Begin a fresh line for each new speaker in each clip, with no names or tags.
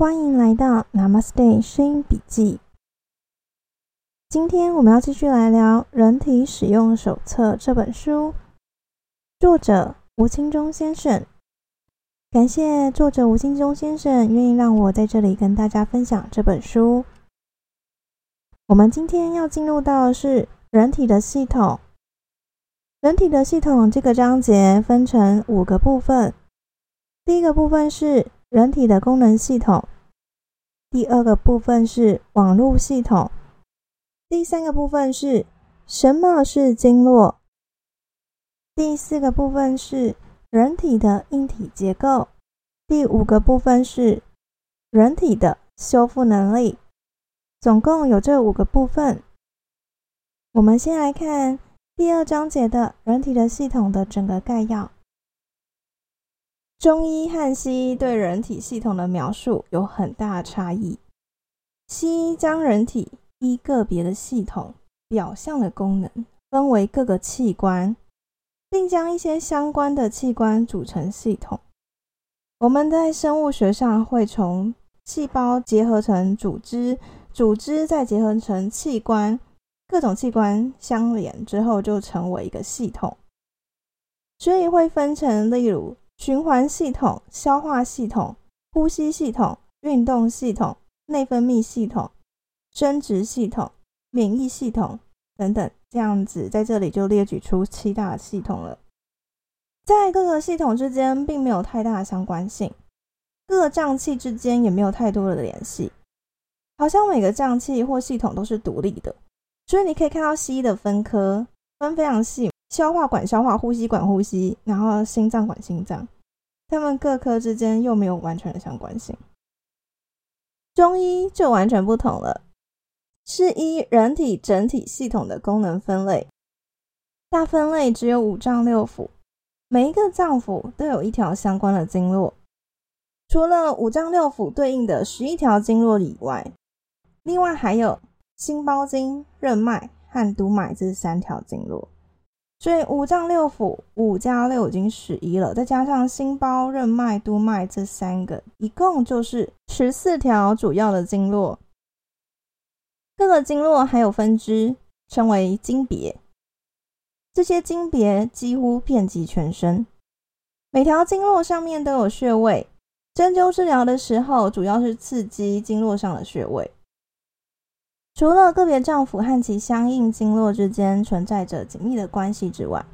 欢迎来到 Namaste 声音笔记。今天我们要继续来聊《人体使用手册》这本书，作者吴清忠先生。感谢作者吴清忠先生愿意让我在这里跟大家分享这本书。我们今天要进入到的是人体的系统。人体的系统这个章节分成五个部分。第一个部分是人体的功能系统，第二个部分是网络系统，第三个部分是什么是经络，第四个部分是人体的硬体结构，第五个部分是人体的修复能力。总共有这五个部分。我们先来看第二章节的人体的系统的整个概要。中医和西医对人体系统的描述有很大差异。西医将人体依个别的系统表象的功能分为各个器官，并将一些相关的器官组成系统。我们在生物学上会从细胞结合成组织，组织再结合成器官，各种器官相连之后就成为一个系统，所以会分成例如。循环系统、消化系统、呼吸系统、运动系统、内分泌系统、生殖系统、免疫系统等等，这样子在这里就列举出七大系统了。在各个系统之间并没有太大的相关性，各脏器之间也没有太多的联系，好像每个脏器或系统都是独立的。所以你可以看到西医的分科分非常细。消化管消化，呼吸管呼吸，然后心脏管心脏，它们各科之间又没有完全的相关性。中医就完全不同了，是依人体整体系统的功能分类，大分类只有五脏六腑，每一个脏腑都有一条相关的经络。除了五脏六腑对应的十一条经络以外，另外还有心包经、任脉和督脉这三条经络。所以五脏六腑五加六已经十一了，再加上心包、任脉、督脉这三个，一共就是十四条主要的经络。各个经络还有分支，称为经别。这些经别几乎遍及全身，每条经络上面都有穴位。针灸治疗的时候，主要是刺激经络上的穴位。除了个别脏腑和其相应经络之间存在着紧密的关系之外，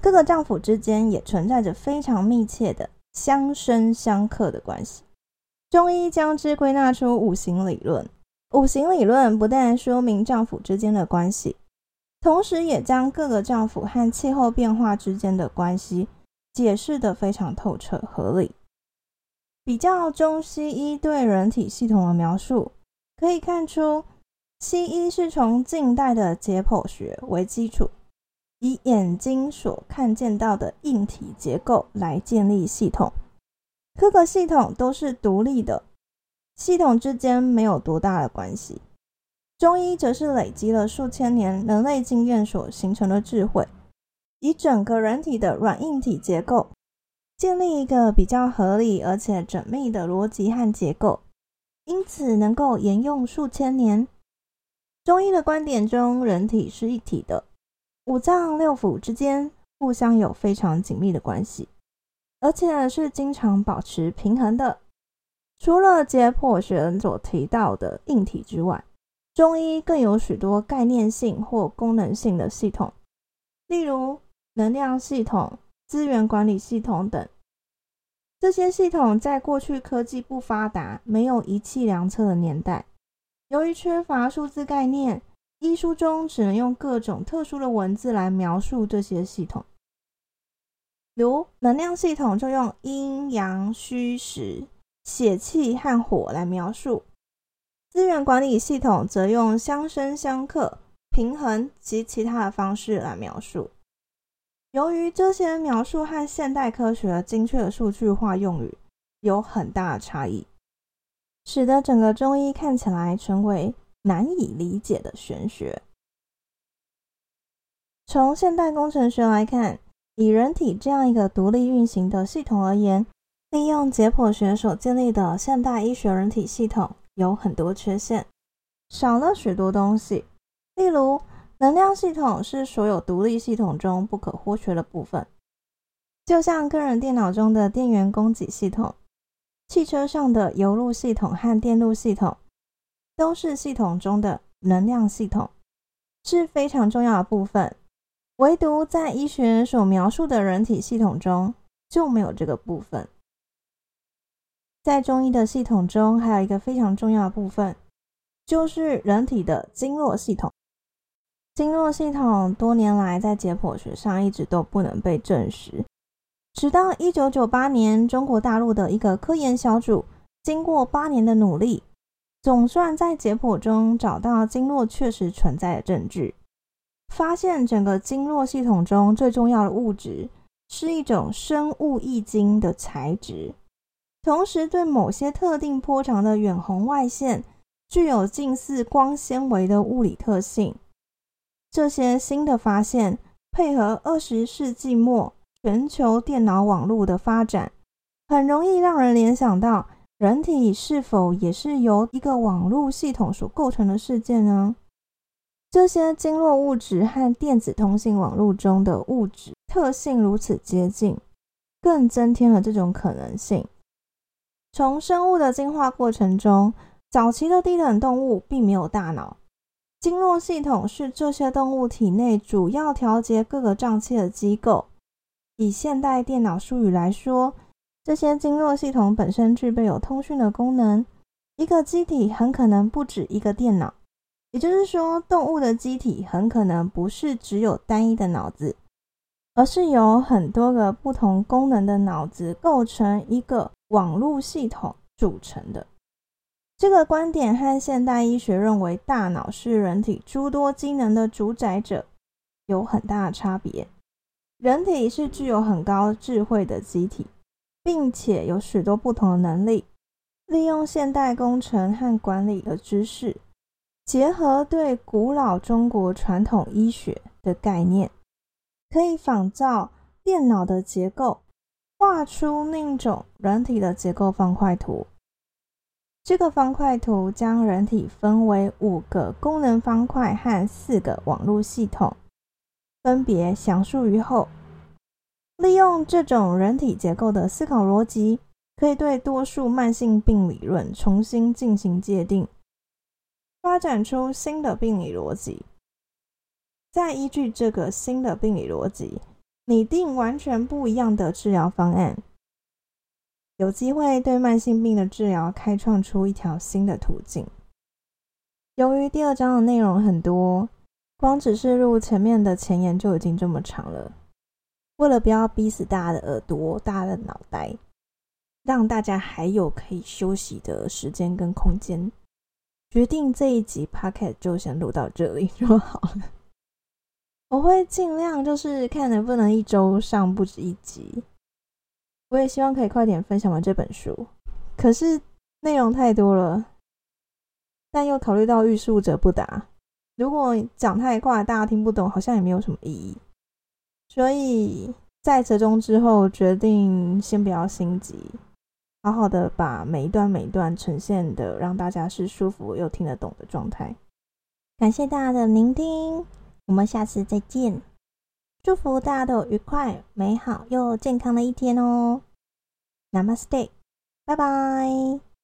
各个脏腑之间也存在着非常密切的相生相克的关系。中医将之归纳出五行理论。五行理论不但说明脏腑之间的关系，同时也将各个脏腑和气候变化之间的关系解释得非常透彻合理。比较中西医对人体系统的描述，可以看出。西医是从近代的解剖学为基础，以眼睛所看见到的硬体结构来建立系统，各个系统都是独立的，系统之间没有多大的关系。中医则是累积了数千年人类经验所形成的智慧，以整个人体的软硬体结构建立一个比较合理而且缜密的逻辑和结构，因此能够沿用数千年。中医的观点中，人体是一体的，五脏六腑之间互相有非常紧密的关系，而且是经常保持平衡的。除了解剖学所提到的硬体之外，中医更有许多概念性或功能性的系统，例如能量系统、资源管理系统等。这些系统在过去科技不发达、没有仪器量测的年代。由于缺乏数字概念，医书中只能用各种特殊的文字来描述这些系统。如能量系统就用阴阳虚实、血气和火来描述；资源管理系统则用相生相克、平衡及其他的方式来描述。由于这些描述和现代科学精确的数据化用语有很大的差异。使得整个中医看起来成为难以理解的玄学。从现代工程学来看，以人体这样一个独立运行的系统而言，利用解剖学所建立的现代医学人体系统有很多缺陷，少了许多东西。例如，能量系统是所有独立系统中不可或缺的部分，就像个人电脑中的电源供给系统、汽车上的油路系统和电路系统，都是系统中的能量系统，是非常重要的部分。唯独在医学所描述的人体系统中就没有这个部分。在中医的系统中，还有一个非常重要的部分，就是人体的经络系统。经络系统多年来在解剖学上一直都不能被证实，直到一九九八年，中国大陆的一个科研小组经过八年的努力，总算在解剖中找到经络确实存在的证据。发现整个经络系统中最重要的物质是一种生物易经的材质，同时对某些特定波长的远红外线具有近似光纤维的物理特性。这些新的发现配合二十世纪末全球电脑网络的发展，很容易让人联想到人体是否也是由一个网络系统所构成的世界呢？这些经络物质和电子通信网络中的物质特性如此接近，更增添了这种可能性。从生物的进化过程中，早期的低等动物并没有大脑，经络系统是这些动物体内主要调节各个脏器的机构。以现代电脑术语来说，这些经络系统本身具备有通讯的功能。一个机体很可能不止一个电脑。也就是说，动物的机体很可能不是只有单一的脑子，而是由很多个不同功能的脑子构成一个网络系统组成的。这个观点和现代医学认为大脑是人体诸多机能的主宰者有很大的差别。人体是具有很高智慧的机体，并且有许多不同的能力，利用现代工程和管理的知识。结合对古老中国传统医学的概念，可以仿照电脑的结构，画出另一种人体的结构方块图。这个方块图将人体分为五个功能方块和四个网络系统，分别详述于后。利用这种人体结构的思考逻辑，可以对多数慢性病理论重新进行界定。发展出新的病理逻辑，再依据这个新的病理逻辑，拟定完全不一样的治疗方案，有机会对慢性病的治疗开创出一条新的途径。由于第二章的内容很多，光只是录前面的前言就已经这么长了。为了不要逼死大家的耳朵、大家的脑袋，让大家还有可以休息的时间跟空间。决定这一集 p o c k e t 就先录到这里就好了。我会尽量就是看能不能一周上不止一集。我也希望可以快点分享完这本书，可是内容太多了，但又考虑到欲速则不达，如果讲太快大家听不懂，好像也没有什么意义。所以在折中之后，决定先不要心急。好好的把每一段每一段呈现的让大家是舒服又听得懂的状态。感谢大家的聆听，我们下次再见。祝福大家都有愉快、美好又健康的一天哦。Namaste，拜拜。